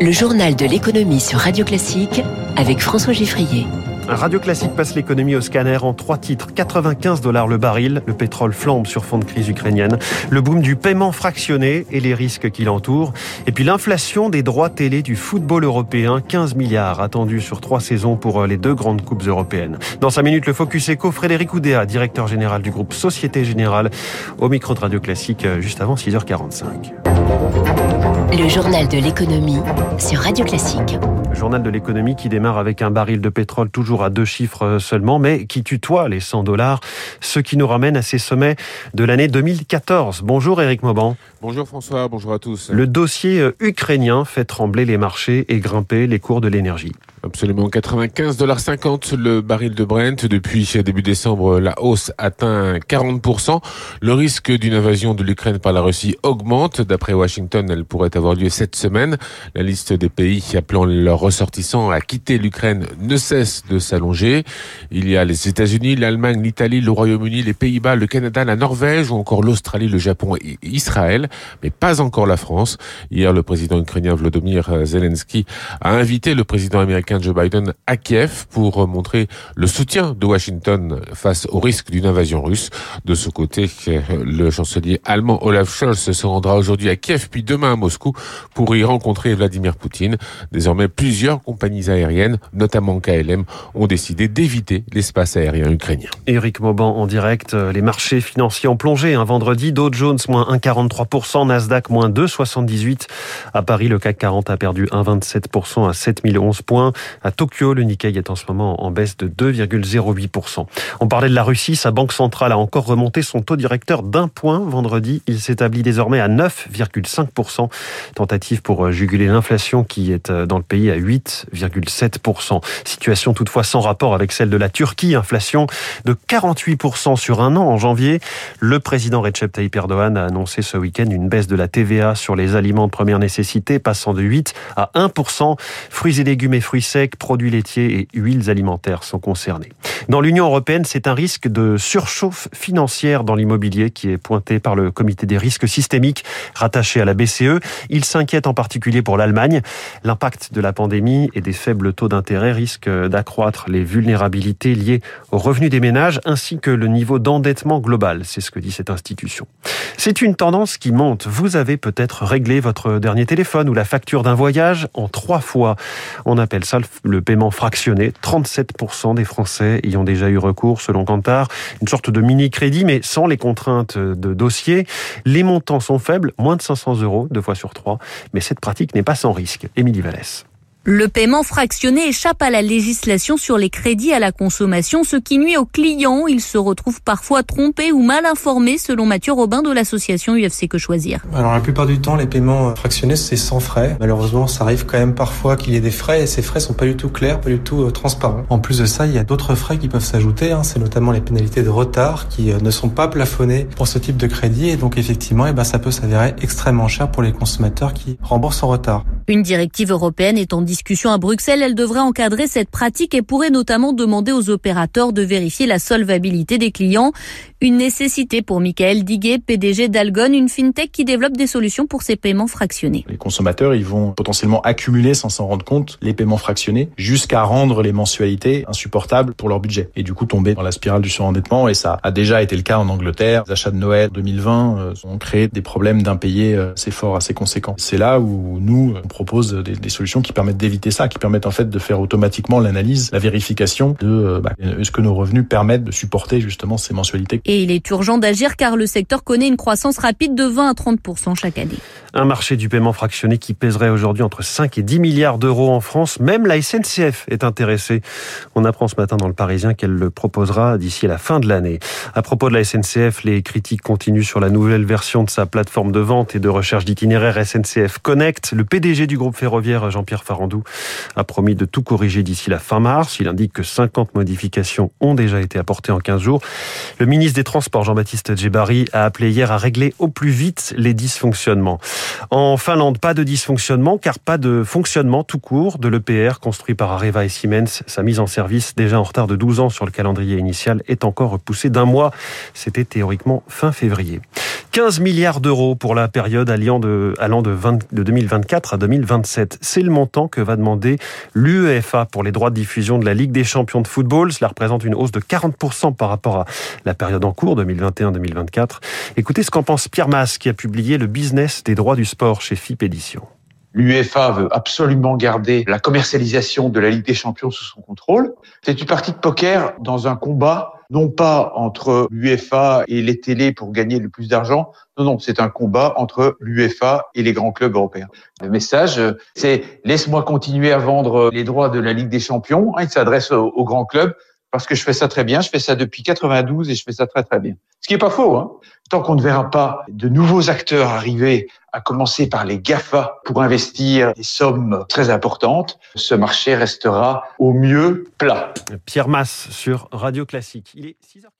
Le journal de l'économie sur Radio Classique avec François Giffrier. Radio Classique passe l'économie au scanner en trois titres. 95 dollars le baril, le pétrole flambe sur fond de crise ukrainienne, le boom du paiement fractionné et les risques qui l'entourent, et puis l'inflation des droits télé du football européen, 15 milliards attendus sur trois saisons pour les deux grandes coupes européennes. Dans 5 minutes, le Focus Eco, Frédéric Oudéa, directeur général du groupe Société Générale, au micro de Radio Classique, juste avant 6h45. Le journal de l'économie sur Radio Classique. journal de l'économie qui démarre avec un baril de pétrole toujours à deux chiffres seulement, mais qui tutoie les 100 dollars, ce qui nous ramène à ces sommets de l'année 2014. Bonjour Eric Mauban. Bonjour François, bonjour à tous. Le dossier euh, ukrainien fait trembler les marchés et grimper les cours de l'énergie. Absolument, 95,50$ le baril de Brent. Depuis début décembre, la hausse atteint 40%. Le risque d'une invasion de l'Ukraine par la Russie augmente. D'après Washington, elle pourrait avoir lieu cette semaine. La liste des pays appelant leurs ressortissants à quitter l'Ukraine ne cesse de s'allonger. Il y a les États-Unis, l'Allemagne, l'Italie, le Royaume-Uni, les Pays-Bas, le Canada, la Norvège ou encore l'Australie, le Japon et Israël, mais pas encore la France. Hier, le président ukrainien Vladimir Zelensky a invité le président américain Joe Biden à Kiev pour montrer le soutien de Washington face au risque d'une invasion russe. De ce côté, le chancelier allemand Olaf Scholz se rendra aujourd'hui à Kiev puis demain à Moscou pour y rencontrer Vladimir Poutine. Désormais, plusieurs compagnies aériennes, notamment KLM, ont décidé d'éviter l'espace aérien ukrainien. Eric Mauban en direct, les marchés financiers ont plongé un vendredi. Dow Jones moins 1,43%, Nasdaq moins 2,78%. À Paris, le CAC 40 a perdu 1,27% à 7011 points. À Tokyo, le Nikkei est en ce moment en baisse de 2,08%. On parlait de la Russie, sa banque centrale a encore remonté son taux directeur d'un point vendredi. Il s'établit désormais à 9,5%. Tentative pour juguler l'inflation qui est euh, dans le pays à 8,7%. Situation toutefois sans rapport avec celle de la Turquie. Inflation de 48% sur un an en janvier. Le président Recep Tayyip Erdogan a annoncé ce week-end une baisse de la TVA sur les aliments de première nécessité, passant de 8 à 1%. Fruits et légumes et fruits secs, produits laitiers et huiles alimentaires sont concernés. Dans l'Union européenne, c'est un risque de surchauffe financière dans l'immobilier qui est pointé par le comité des risques systémiques rattaché à la BCE. Il s'inquiète en particulier pour l'Allemagne. L'impact de la pandémie et des faibles taux d'intérêt risque d'accroître les vulnérabilités liées aux revenus des ménages ainsi que le niveau d'endettement global. C'est ce que dit cette institution. C'est une tendance qui monte. Vous avez peut-être réglé votre dernier téléphone ou la facture d'un voyage en trois fois. On appelle ça le paiement fractionné. 37% des Français y ont déjà eu recours, selon Kantar. Une sorte de mini-crédit, mais sans les contraintes de dossier. Les montants sont faibles, moins de 500 euros, deux fois sur trois. Mais cette pratique n'est pas sans risque. Émilie Vallès. Le paiement fractionné échappe à la législation sur les crédits à la consommation, ce qui nuit aux clients. Ils se retrouvent parfois trompés ou mal informés, selon Mathieu Robin de l'association UFC Que Choisir. Alors la plupart du temps, les paiements fractionnés, c'est sans frais. Malheureusement, ça arrive quand même parfois qu'il y ait des frais et ces frais sont pas du tout clairs, pas du tout euh, transparents. En plus de ça, il y a d'autres frais qui peuvent s'ajouter. Hein. C'est notamment les pénalités de retard qui euh, ne sont pas plafonnées pour ce type de crédit et donc effectivement, eh ben, ça peut s'avérer extrêmement cher pour les consommateurs qui remboursent en retard. Une directive européenne est en discussion à Bruxelles. Elle devrait encadrer cette pratique et pourrait notamment demander aux opérateurs de vérifier la solvabilité des clients. Une nécessité pour Michael Diguet, PDG d'Algon, une fintech qui développe des solutions pour ces paiements fractionnés. Les consommateurs, ils vont potentiellement accumuler sans s'en rendre compte les paiements fractionnés jusqu'à rendre les mensualités insupportables pour leur budget et du coup tomber dans la spirale du surendettement et ça a déjà été le cas en Angleterre. Les achats de Noël 2020 euh, ont créé des problèmes d'impayés euh, assez forts, assez conséquents. C'est là où nous, propose des, des solutions qui permettent d'éviter ça, qui permettent en fait de faire automatiquement l'analyse, la vérification de euh, bah, est-ce que nos revenus permettent de supporter justement ces mensualités. Et il est urgent d'agir car le secteur connaît une croissance rapide de 20 à 30 chaque année. Un marché du paiement fractionné qui pèserait aujourd'hui entre 5 et 10 milliards d'euros en France. Même la SNCF est intéressée. On apprend ce matin dans le Parisien qu'elle le proposera d'ici la fin de l'année. À propos de la SNCF, les critiques continuent sur la nouvelle version de sa plateforme de vente et de recherche d'itinéraires SNCF Connect. Le PDG du groupe ferroviaire, Jean-Pierre Farandou, a promis de tout corriger d'ici la fin mars. Il indique que 50 modifications ont déjà été apportées en 15 jours. Le ministre des Transports, Jean-Baptiste Djebari, a appelé hier à régler au plus vite les dysfonctionnements. En Finlande, pas de dysfonctionnement, car pas de fonctionnement tout court de l'EPR construit par Areva et Siemens. Sa mise en service, déjà en retard de 12 ans sur le calendrier initial, est encore repoussée d'un mois. C'était théoriquement fin février. 15 milliards d'euros pour la période allant de, allant de, 2024 à 2027. C'est le montant que va demander l'UEFA pour les droits de diffusion de la Ligue des champions de football. Cela représente une hausse de 40% par rapport à la période en cours 2021-2024. Écoutez ce qu'en pense Pierre Masse qui a publié le business des droits du sport chez FIP Édition. L'UEFA veut absolument garder la commercialisation de la Ligue des Champions sous son contrôle. C'est une partie de poker dans un combat, non pas entre l'UEFA et les télés pour gagner le plus d'argent. Non, non, c'est un combat entre l'UEFA et les grands clubs européens. Le message, c'est laisse-moi continuer à vendre les droits de la Ligue des Champions. Il s'adresse aux grands clubs parce que je fais ça très bien. Je fais ça depuis 92 et je fais ça très très bien. Ce qui est pas faux. Hein. Tant qu'on ne verra pas de nouveaux acteurs arriver, à commencer par les GAFA, pour investir des sommes très importantes, ce marché restera au mieux plat. Pierre Masse sur Radio Classique. Il est 6 h